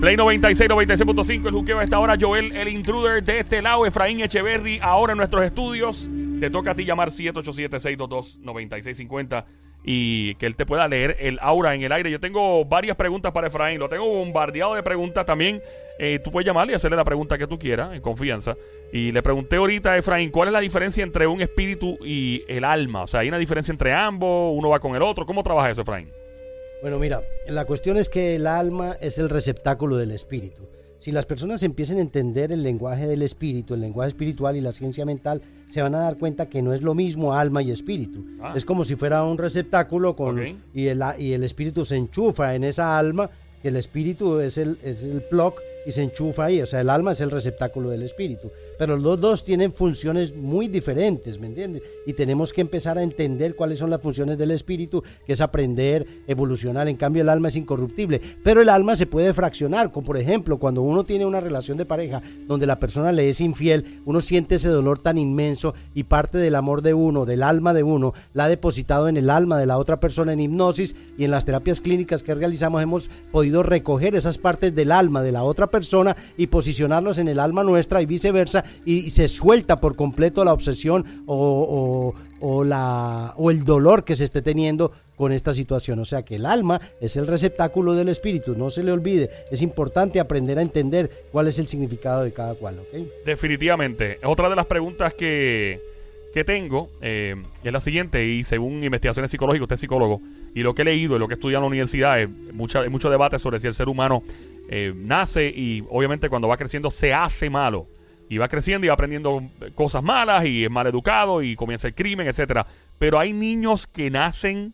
Play 96, 96.5, el juqueo a esta hora. Joel, el intruder de este lado. Efraín Echeverry, ahora en nuestros estudios. Te toca a ti llamar 787-622-9650 y que él te pueda leer el aura en el aire. Yo tengo varias preguntas para Efraín. Lo tengo bombardeado de preguntas también. Eh, tú puedes llamarle y hacerle la pregunta que tú quieras, en confianza. Y le pregunté ahorita a Efraín, ¿cuál es la diferencia entre un espíritu y el alma? O sea, ¿hay una diferencia entre ambos? ¿Uno va con el otro? ¿Cómo trabaja eso, Efraín? Bueno, mira, la cuestión es que el alma es el receptáculo del espíritu. Si las personas empiezan a entender el lenguaje del espíritu, el lenguaje espiritual y la ciencia mental, se van a dar cuenta que no es lo mismo alma y espíritu. Ah. Es como si fuera un receptáculo con, y, el, y el espíritu se enchufa en esa alma, que el espíritu es el, es el plug y se enchufa ahí. O sea, el alma es el receptáculo del espíritu. Pero los dos tienen funciones muy diferentes, ¿me entiendes? Y tenemos que empezar a entender cuáles son las funciones del espíritu, que es aprender, evolucionar. En cambio, el alma es incorruptible. Pero el alma se puede fraccionar, como por ejemplo, cuando uno tiene una relación de pareja donde la persona le es infiel, uno siente ese dolor tan inmenso y parte del amor de uno, del alma de uno, la ha depositado en el alma de la otra persona en hipnosis y en las terapias clínicas que realizamos hemos podido recoger esas partes del alma de la otra persona y posicionarlos en el alma nuestra y viceversa y, se suelta por completo la obsesión o, o- la, o el dolor que se esté teniendo con esta situación. O sea que el alma es el receptáculo del espíritu, no se le olvide. Es importante aprender a entender cuál es el significado de cada cual. Definitivamente. Otra de las preguntas que, que tengo eh, es la siguiente, y según investigaciones psicológicas, usted es psicólogo, y lo que he leído y lo que he estudiado en la universidad, es mucha, hay mucho debate sobre si el ser humano eh, nace y obviamente cuando va creciendo se hace malo. Y va creciendo y va aprendiendo cosas malas y es mal educado y comienza el crimen, etcétera. Pero hay niños que nacen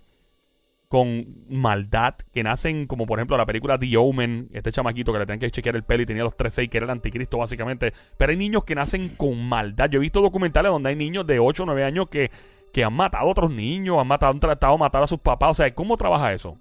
con maldad, que nacen como por ejemplo la película The Omen, este chamaquito que le tenían que chequear el pelo y tenía los 3-6 que era el anticristo básicamente, pero hay niños que nacen con maldad. Yo he visto documentales donde hay niños de 8 o 9 años que, que han matado a otros niños, han matado, han tratado de matar a sus papás, o sea, ¿cómo trabaja eso?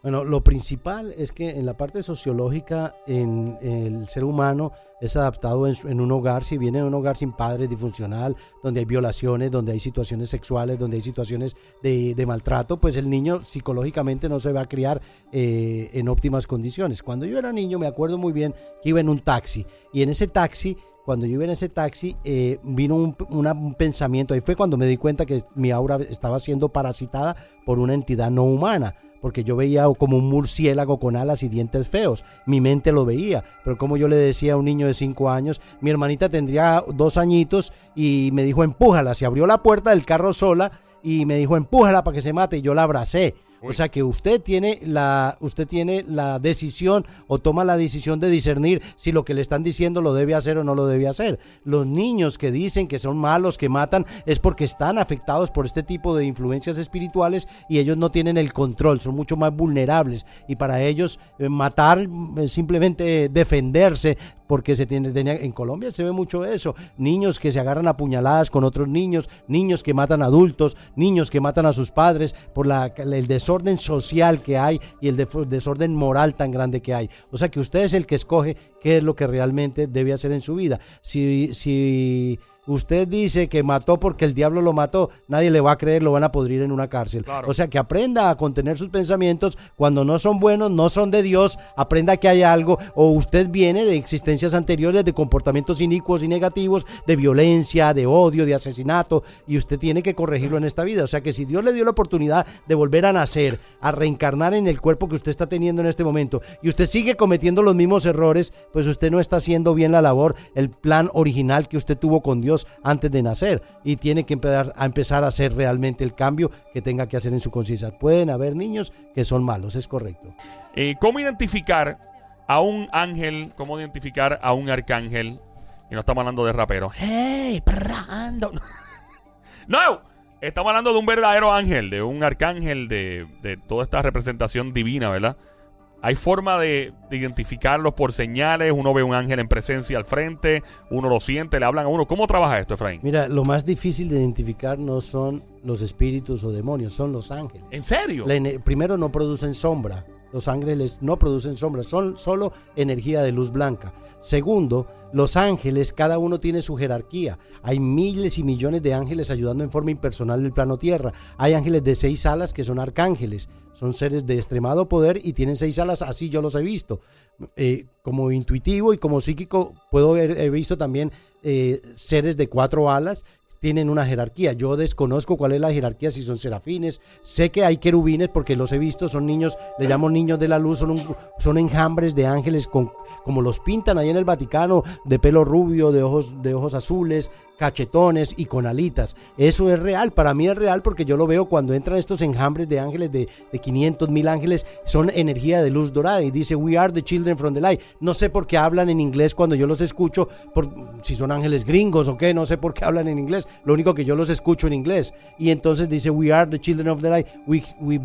Bueno, lo principal es que en la parte sociológica, en, el ser humano es adaptado en, en un hogar, si viene de un hogar sin padres, disfuncional, donde hay violaciones, donde hay situaciones sexuales, donde hay situaciones de, de maltrato, pues el niño psicológicamente no se va a criar eh, en óptimas condiciones. Cuando yo era niño me acuerdo muy bien que iba en un taxi y en ese taxi cuando yo iba en ese taxi, eh, vino un, una- un pensamiento. Ahí fue cuando me di cuenta que mi aura estaba siendo parasitada por una entidad no humana. Porque yo veía como un murciélago con alas y dientes feos. Mi mente lo veía. Pero como yo le decía a un niño de 5 años, mi hermanita tendría dos añitos y me dijo, empújala. Se abrió la puerta del carro sola y me dijo, empújala para que se mate. Y yo la abracé. O sea que usted tiene la usted tiene la decisión o toma la decisión de discernir si lo que le están diciendo lo debe hacer o no lo debe hacer. Los niños que dicen que son malos, que matan, es porque están afectados por este tipo de influencias espirituales y ellos no tienen el control, son mucho más vulnerables y para ellos eh, matar eh, simplemente defenderse porque se tiene tenía- en Colombia se ve mucho eso, niños que se agarran a puñaladas con otros niños, niños que matan adultos, niños que matan a sus padres por la, el desorden social que hay y el desorden moral tan grande que hay. O sea que usted es el que escoge qué es lo que realmente debe hacer en su vida. Si, si usted dice que mató porque el diablo lo mató, nadie le va a creer, lo van a podrir en una cárcel. Claro. O sea que aprenda a contener sus pensamientos cuando no son buenos, no son de Dios, aprenda que hay algo o usted viene de existencias anteriores de comportamientos inicuos y negativos, de violencia, de odio, de asesinato y usted tiene que corregirlo en esta vida. O sea que si Dios le dio la oportunidad de volver a nacer, a reencarnar en el cuerpo que usted está teniendo en este momento y usted sigue cometiendo los mismos errores, pues usted no está haciendo bien la labor, el plan original que usted tuvo con Dios antes de nacer y tiene que empezar a empezar a hacer realmente el cambio que tenga que hacer en su conciencia. Pueden haber niños que son malos, es correcto. Eh, ¿Cómo identificar a un ángel? ¿Cómo identificar a un arcángel? Y no estamos hablando de rapero. ¡Hey, Brando! ¡No! Estamos hablando de un verdadero ángel, de un arcángel, de, de toda esta representación divina, ¿verdad? Hay forma de, de identificarlos por señales. Uno ve un ángel en presencia al frente, uno lo siente, le hablan a uno. ¿Cómo trabaja esto, Efraín? Mira, lo más difícil de identificar no son los espíritus o demonios, son los ángeles. ¿En serio? La primero no producen sombra. Los ángeles no producen sombras, son solo energía de luz blanca. Segundo, los ángeles, cada uno tiene su jerarquía. Hay miles y millones de ángeles ayudando en forma impersonal el plano tierra. Hay ángeles de seis alas que son arcángeles. Son seres de extremado poder y tienen seis alas, así yo los he visto. Eh, como intuitivo y como psíquico, puedo haber he visto también eh, seres de cuatro alas tienen una jerarquía. Yo desconozco cuál es la jerarquía, si son serafines. Sé que hay querubines porque los he visto, son niños, le llamo niños de la luz, son, son enjambres de ángeles con, como los pintan ahí en el Vaticano, de pelo rubio, de ojos, de ojos azules, cachetones y con alitas. Eso es real, para mí es real porque yo lo veo cuando entran estos enjambres de ángeles, de, de 500 mil ángeles, son energía de luz dorada y dice, we are the children from the light. No sé por qué hablan en inglés cuando yo los escucho, por, si son ángeles gringos o qué, no sé por qué hablan en inglés, lo único que yo los escucho en inglés. Y entonces dice, we are the children of the light, we, we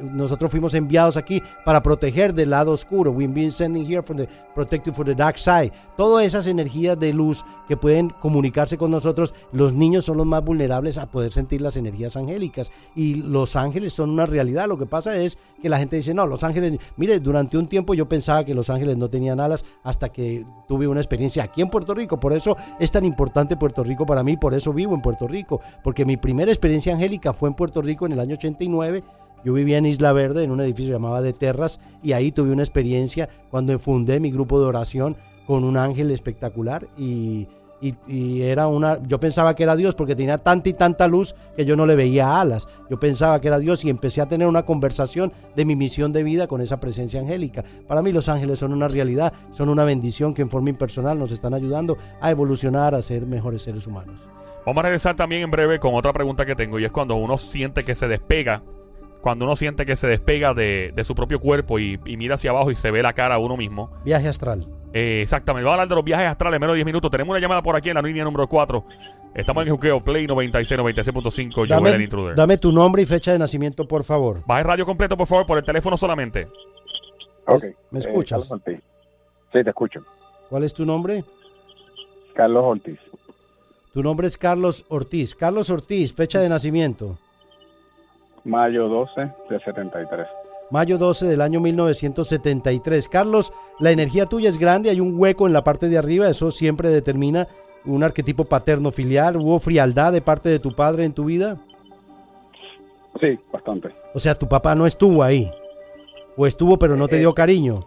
nosotros fuimos enviados aquí para proteger del lado oscuro, we've been sending here from the protective for the dark side. Todas esas energías de luz que pueden comunicarse con nosotros nosotros, los niños son los más vulnerables a poder sentir las energías angélicas. Y los ángeles son una realidad. Lo que pasa es que la gente dice, no, los ángeles, mire, durante un tiempo yo pensaba que los ángeles no tenían alas hasta que tuve una experiencia aquí en Puerto Rico. Por eso es tan importante Puerto Rico para mí, por eso vivo en Puerto Rico. Porque mi primera experiencia angélica fue en Puerto Rico en el año 89. Yo vivía en Isla Verde, en un edificio llamado De Terras, y ahí tuve una experiencia cuando fundé mi grupo de oración con un ángel espectacular y y, era una, yo pensaba que era Dios porque tenía tanta y tanta luz que yo no le veía alas. Yo pensaba que era Dios y empecé a tener una conversación de mi misión de vida con esa presencia angélica. Para mí los ángeles son una realidad, son una bendición que en forma impersonal nos están ayudando a evolucionar, a ser mejores seres humanos. Vamos a regresar también en breve con otra pregunta que tengo y es cuando uno siente que se despega, cuando uno siente que se despega de, su propio cuerpo y, y mira hacia abajo y se ve la cara a uno mismo. Viaje astral. Eh, exactamente. Vamos a hablar de los viajes astrales en menos de 10 minutos. Tenemos una llamada por aquí en la línea número 4. Estamos en el Juqueo Play 96, 96.5. Dame, el intruder. Dame tu nombre y fecha de nacimiento, por favor. Baja el radio completo, por favor, por el teléfono solamente. Ok. ¿Me escuchas? Eh, sí, te escucho. ¿Cuál es tu nombre? Carlos Ortiz. Tu nombre es Carlos Ortiz. Carlos Ortiz, fecha de nacimiento. Mayo 12 de 73 mayo 12 del año 1973. Carlos, la energía tuya es grande, hay un hueco en la parte de arriba, eso siempre determina un arquetipo paterno filial. ¿Hubo frialdad de parte de tu padre en tu vida? Sí, bastante. O sea, tu papá no estuvo ahí. O estuvo, pero no te dio eh, cariño.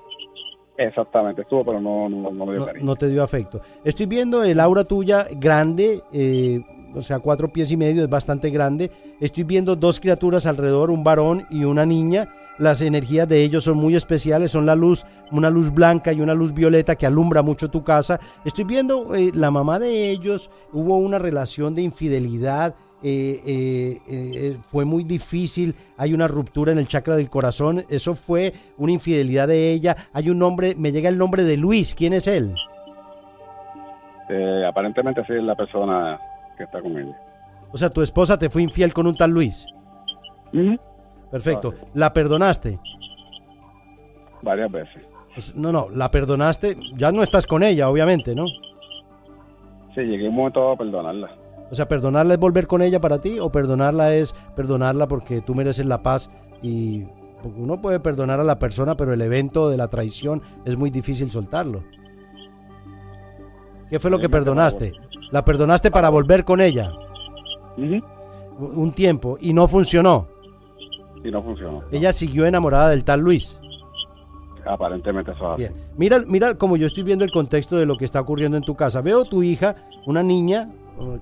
Exactamente, estuvo, pero no, no, me dio cariño. No te dio afecto. Estoy viendo el aura tuya grande, eh, o sea, cuatro pies y medio, es bastante grande. Estoy viendo dos criaturas alrededor, un varón y una niña las energías de ellos son muy especiales, son la luz, una luz blanca y una luz violeta que alumbra mucho tu casa. Estoy viendo, eh, la mamá de ellos, hubo una relación de infidelidad. Eh, eh, fue muy difícil, hay una ruptura en el chakra del corazón, eso fue una infidelidad de ella. Hay un nombre, me llega el nombre de Luis, ¿quién es él? aparentemente sí es la persona que está con ella. O sea, tu esposa te fue infiel con un tal Luis. Perfecto. ¿La perdonaste? Varias veces. Pues, no, no, la perdonaste. Ya no estás con ella, obviamente, ¿no? Sí, llegué un momento a perdonarla. O sea, ¿perdonarla es volver con ella para ti? ¿O perdonarla es perdonarla porque tú mereces la paz y... Porque uno puede perdonar a la persona, pero el evento de la traición es muy difícil soltarlo. ¿Qué fue lo que perdonaste? ¿La perdonaste para volver con ella? Un tiempo y no funcionó y no funcionó. Ella siguió enamorada del tal Luis. Aparentemente eso Bien. Mira, mira como yo estoy viendo el contexto de lo que está ocurriendo en tu casa. Veo tu hija, una niña,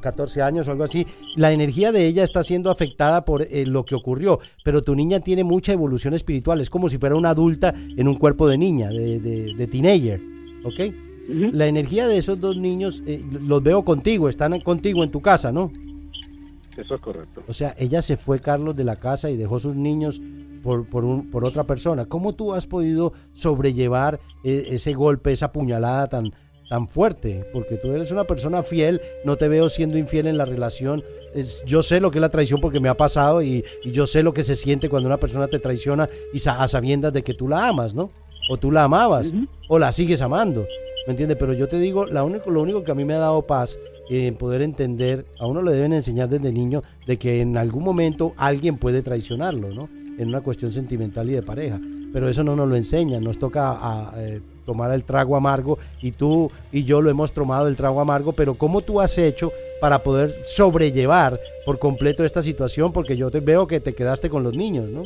14 años o algo así, la energía de ella está siendo afectada por eh, lo que ocurrió, pero tu niña tiene mucha evolución espiritual, es como si fuera una adulta en un cuerpo de niña, de, de, teenager, ¿ok? La energía de esos dos niños, eh, los veo contigo, están contigo en tu casa, ¿no? Eso es correcto. O sea, ella se fue, Carlos, de la casa y dejó sus niños por, por, un, por otra persona. ¿Cómo tú has podido sobrellevar e, ese golpe, esa puñalada tan, tan fuerte? Porque tú eres una persona fiel, no te veo siendo infiel en la relación. Es, yo sé lo que es la traición porque me ha pasado y, yo sé lo que se siente cuando una persona te traiciona y a sabiendas de que tú la amas, ¿no? O tú la amabas, o la sigues amando, ¿me entiendes? Pero yo te digo, la lo único que a mí me ha dado paz en poder entender, a uno le deben enseñar desde niño de que en algún momento alguien puede traicionarlo, ¿no? En una cuestión sentimental y de pareja. pero eso no nos lo enseñan, nos toca a, eh, tomar el trago amargo y tú y yo lo hemos tomado el trago amargo, pero ¿cómo tú has hecho para poder sobrellevar por completo esta situación? Porque yo te veo que te quedaste con los niños, ¿no?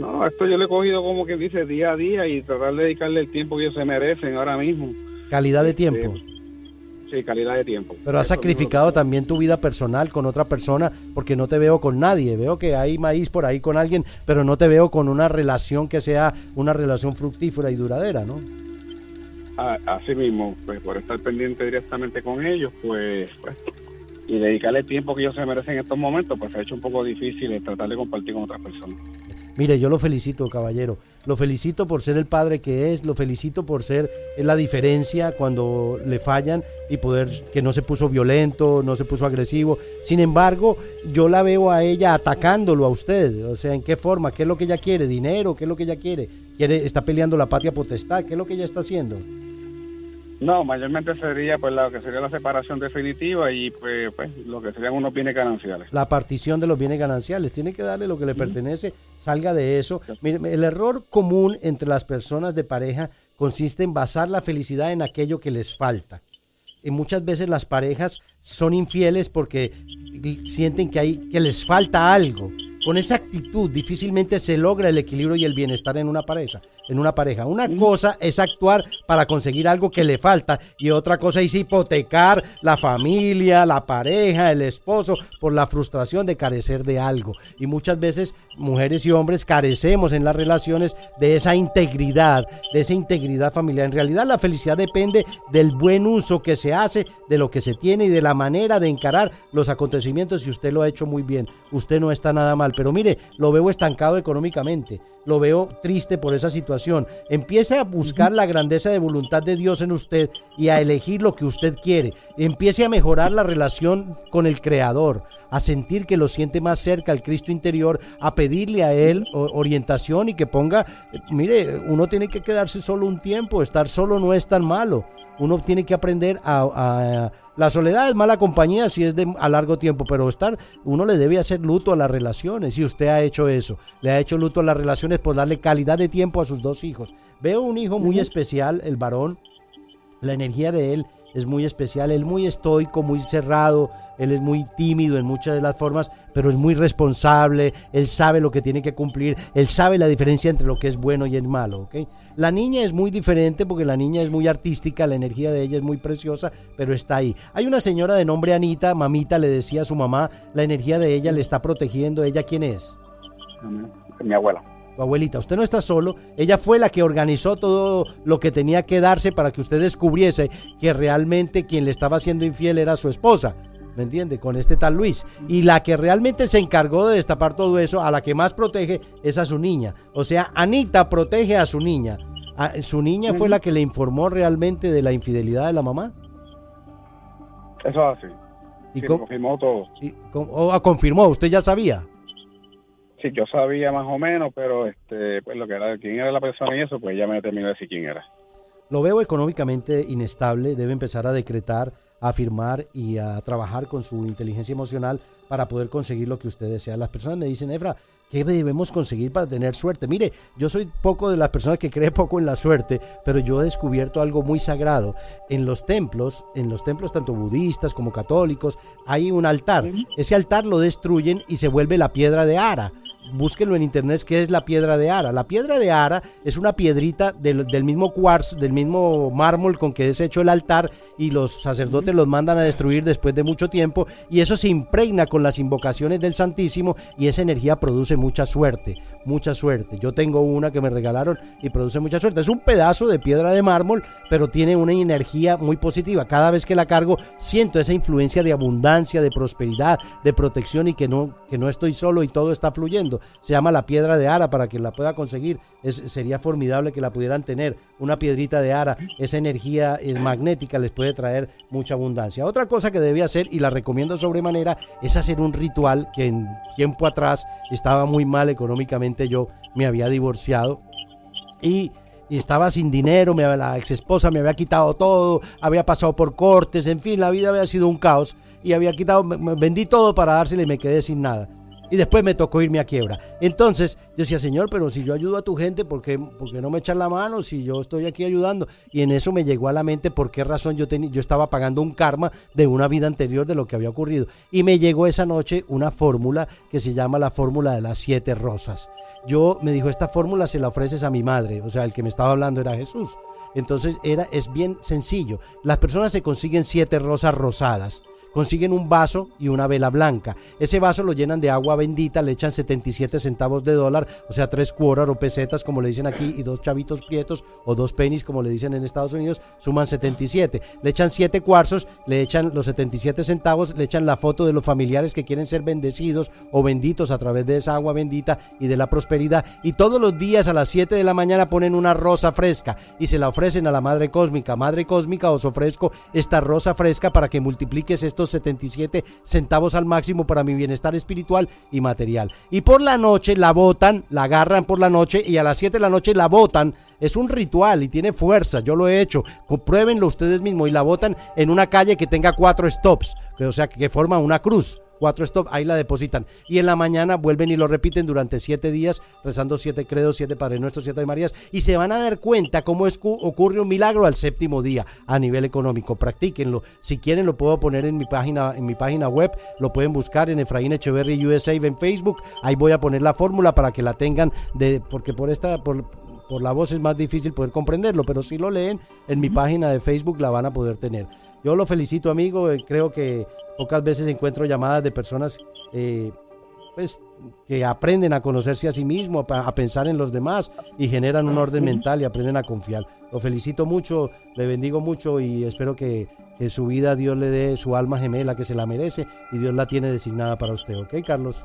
No, esto yo le he cogido como que dice día a día y tratar de dedicarle el tiempo que ellos se merecen ahora mismo. Calidad de tiempo. sí, calidad de tiempo. Pero has sacrificado también tu vida personal con otra persona porque no te veo con nadie. Veo que hay maíz por ahí con alguien, pero no te veo con una relación que sea una relación fructífera y duradera, ¿no? Así mismo, pues por estar pendiente directamente con ellos, pues, pues y dedicarle el tiempo que ellos se merecen en estos momentos, pues se ha hecho un poco difícil tratar de compartir con otras personas. Mire, yo lo felicito, caballero. Lo felicito por ser el padre que es, lo felicito por ser la diferencia cuando le fallan y poder que no se puso violento, no se puso agresivo. Sin embargo, yo la veo a ella atacándolo a usted. O sea, ¿en qué forma? ¿Qué es lo que ella quiere? ¿Dinero? ¿Qué es lo que ella quiere? quiere está peleando la patria potestad. ¿Qué es lo que ella está haciendo? No, mayormente sería pues lo que sería la separación definitiva y pues, pues, lo que serían unos bienes gananciales. La partición de los bienes gananciales, tiene que darle lo que le pertenece, salga de eso. Mire, el error común entre las personas de pareja consiste en basar la felicidad en aquello que les falta. Y muchas veces las parejas son infieles porque sienten que hay que les falta algo con esa actitud difícilmente se logra el equilibrio y el bienestar en una pareja. En una pareja. Una cosa es actuar para conseguir algo que le falta y otra cosa es hipotecar la familia, la pareja, el esposo por la frustración de carecer de algo. Y muchas veces mujeres y hombres carecemos en las relaciones de esa integridad, de esa integridad familiar. En realidad la felicidad depende del buen uso que se hace de lo que se tiene y de la manera de encarar los acontecimientos y usted lo ha hecho muy bien. Usted no está nada mal pero mire, lo veo estancado económicamente, lo veo triste por esa situación. Empiece a buscar la grandeza de voluntad de Dios en usted y a elegir lo que usted quiere. Empiece a mejorar la relación con el Creador, a sentir que lo siente más cerca al Cristo interior, a pedirle a Él orientación y que ponga, mire, uno tiene que quedarse solo un tiempo, estar solo no es tan malo. Uno tiene que aprender a la soledad es mala compañía si es de a largo tiempo, pero estar, uno le debe hacer luto a las relaciones y usted ha hecho eso. Le ha hecho luto a las relaciones por darle calidad de tiempo a sus dos hijos. Veo un hijo muy especial, el varón, la energía de él es muy especial, él muy estoico, muy cerrado, él es muy tímido en muchas de las formas, pero es muy responsable, él sabe lo que tiene que cumplir, él sabe la diferencia entre lo que es bueno y es malo. ¿okay? La niña es muy diferente porque la niña es muy artística, la energía de ella es muy preciosa, pero está ahí. Hay una señora de nombre Anita, mamita le decía a su mamá, la energía de ella le está protegiendo, ¿ella quién es? Mi abuela abuelita, usted no está solo, ella fue la que organizó todo lo que tenía que darse para que usted descubriese que realmente quien le estaba siendo infiel era su esposa. ¿Me entiende? Con este tal Luis. Y la que realmente se encargó de destapar todo eso, a la que más protege, es a su niña. O sea, Anita protege a su niña. ¿Su niña fue la que le informó realmente de la infidelidad de la mamá? Eso es así. ¿Y confirmó todo. Y, ah, confirmó, usted ya sabía. Sí, yo sabía más o menos, pero este, pues lo que era, quién era la persona y eso, pues ya me terminó de decir quién era. Lo veo económicamente inestable, debe empezar a decretar, a afirmar y a trabajar con su inteligencia emocional para poder conseguir lo que usted desea. Las personas me dicen, Efra, ¿qué debemos conseguir para tener suerte? Mire, yo soy poco de las personas que cree poco en la suerte, pero yo he descubierto algo muy sagrado. En los templos, en los templos tanto budistas como católicos, hay un altar. Ese altar lo destruyen y se vuelve la piedra de Ara búsquenlo en internet, que es la piedra de Ara. La piedra de Ara es una piedrita del, mismo cuarzo, del mismo mármol con que es hecho el altar y los sacerdotes los mandan a destruir después de mucho tiempo y eso se impregna con las invocaciones del Santísimo y esa energía produce mucha suerte, mucha suerte. Yo tengo una que me regalaron y produce mucha suerte. Es un pedazo de piedra de mármol, pero tiene una energía muy positiva. Cada vez que la cargo siento esa influencia de abundancia, de prosperidad, de protección y que no, que no estoy solo y todo está fluyendo. Se llama la piedra de Ara para que la pueda conseguir. sería formidable que la pudieran tener. Una piedrita de Ara, esa energía es magnética, les puede traer mucha abundancia. Otra cosa que debía hacer, y la recomiendo sobremanera, es hacer un ritual que en tiempo atrás estaba muy mal económicamente. Yo me había divorciado y estaba sin dinero, me, la ex esposa me había quitado todo, había pasado por cortes, en fin, la vida había sido un caos y había quitado, vendí todo para dársela y me quedé sin nada y después me tocó irme a quiebra. Entonces yo decía, Señor, pero si yo ayudo a tu gente, ¿por qué, no me echan la mano si yo estoy aquí ayudando? Y en eso me llegó a la mente por qué razón yo, yo estaba pagando un karma de una vida anterior de lo que había ocurrido. Y me llegó esa noche una fórmula que se llama la fórmula de las siete rosas. Yo me dijo, esta fórmula se la ofreces a mi madre, o sea, el que me estaba hablando era Jesús. Entonces era, es bien sencillo. Las personas se consiguen siete rosas rosadas consiguen un vaso y una vela blanca. Ese vaso lo llenan de agua bendita, le echan 77 centavos de dólar, o sea, tres cuoras o pesetas, como le dicen aquí, y dos chavitos prietos o dos pennies, como le dicen en Estados Unidos, suman 77. Le echan siete cuarzos, le echan los 77 centavos, le echan la foto de los familiares que quieren ser bendecidos o benditos a través de esa agua bendita y de la prosperidad. Y todos los días a las 7 de la mañana ponen una rosa fresca y se la ofrecen a la Madre Cósmica. Madre Cósmica, os ofrezco esta rosa fresca para que multipliques esto 77 centavos al máximo para mi bienestar espiritual y material. Y por la noche la botan, la agarran por la noche y a las 7 de la noche la botan. Es un ritual y tiene fuerza, yo lo he hecho. Compruébenlo ustedes mismos y la botan en una calle que tenga cuatro stops, o sea, que forma una cruz cuatro stop, ahí la depositan. Y en la mañana vuelven y lo repiten durante siete días, rezando siete credos, siete Padres Nuestros, siete Marías, y se van a dar cuenta cómo es, ocurre un milagro al séptimo día a nivel económico. Practíquenlo. Si quieren, lo puedo poner en mi página, en mi página web, lo pueden buscar en Efraín Echeverry USA en Facebook. Ahí voy a poner la fórmula para que la tengan, de, porque por esta, por, por la voz es más difícil poder comprenderlo, pero si lo leen en mi página de Facebook la van a poder tener. Yo lo felicito, amigo. Eh, creo que Pocas veces encuentro llamadas de personas eh, pues, que aprenden a conocerse a sí mismos, a, pensar en los demás y generan un orden mental y aprenden a confiar. Lo felicito mucho, le bendigo mucho y espero que, que su vida Dios le dé su alma gemela que se la merece y Dios la tiene designada para usted. ¿Ok, Carlos?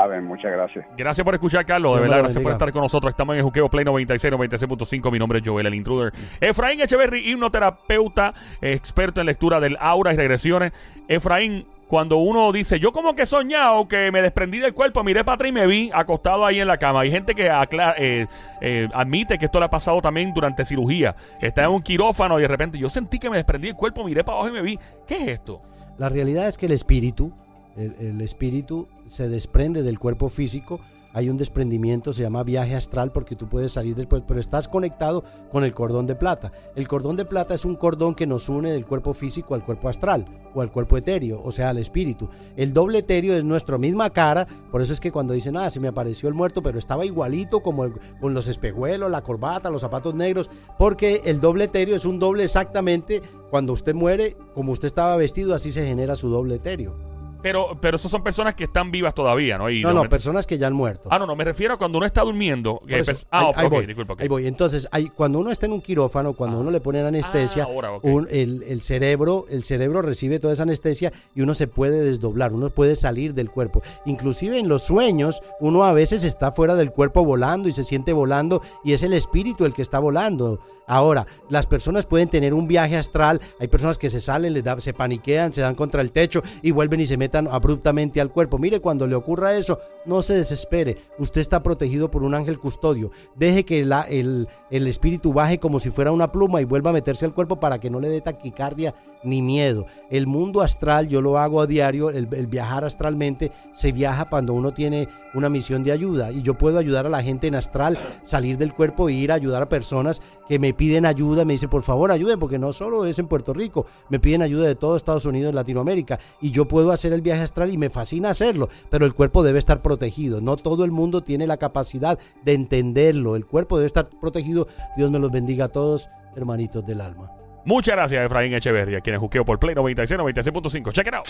A ver, muchas gracias. Gracias por escuchar, Carlos. De verdad, gracias por estar con nosotros. Estamos en el Juqueo Play 96, 96.5. Mi nombre es Joel, el intruder. Efraín Echeverry, hipnoterapeuta, experto en lectura del aura y regresiones. Efraín, cuando uno dice, yo como que he soñado que me desprendí del cuerpo, miré para atrás y me vi acostado ahí en la cama. Hay gente que eh, eh, admite que esto le ha pasado también durante cirugía. Está en un quirófano y de repente yo sentí que me desprendí del cuerpo, miré para abajo y me vi. ¿Qué es esto? La realidad es que el espíritu el, espíritu se desprende del cuerpo físico hay un desprendimiento, se llama viaje astral porque tú puedes salir cuerpo, pero estás conectado con el cordón de plata. El cordón de plata es un cordón que nos une del cuerpo físico al cuerpo astral o al cuerpo etéreo, o sea, al espíritu. El doble etéreo es nuestra misma cara, por eso es que cuando dicen, ah, se me apareció el muerto, pero estaba igualito como con los espejuelos, la corbata, los zapatos negros, porque el doble etéreo es un doble exactamente cuando usted muere, como usted estaba vestido, así se genera su doble etéreo. Pero, pero esos son personas que están vivas todavía, ¿no? no, no, personas que ya han muerto. Ah, no, no, me refiero a cuando uno está durmiendo. ah, ahí, voy, disculpa, ahí voy. Entonces, hay, cuando uno está en un quirófano, cuando ah. uno le ponen anestesia, ah, el, el, cerebro, el cerebro recibe toda esa anestesia y uno se puede desdoblar, uno puede salir del cuerpo. Inclusive en los sueños, uno a veces está fuera del cuerpo volando y se siente volando y es el espíritu el que está volando. Ahora, las personas pueden tener un viaje astral, hay personas que se salen, les da, se paniquean, se dan contra el techo y vuelven y se meten abruptamente al cuerpo. Mire, cuando le ocurra eso, no se desespere. Usted está protegido por un ángel custodio. Deje que la, el, el espíritu baje como si fuera una pluma y vuelva a meterse al cuerpo para que no le dé taquicardia ni miedo. El mundo astral, yo lo hago a diario, el, viajar astralmente, se viaja cuando uno tiene una misión de ayuda y yo puedo ayudar a la gente en astral, salir del cuerpo e ir a ayudar a personas que me piden ayuda, me dicen por favor ayuden, porque no solo es en Puerto Rico, me piden ayuda de todo Estados Unidos, Latinoamérica y yo puedo hacer el viaje astral y me fascina hacerlo, pero el cuerpo debe estar protegido, no todo el mundo tiene la capacidad de entenderlo, el cuerpo debe estar protegido, Dios me los bendiga a todos, hermanitos del alma. Muchas gracias, Efraín Echeverría, quien es juqueo por Play 96, 96.5. Check it out.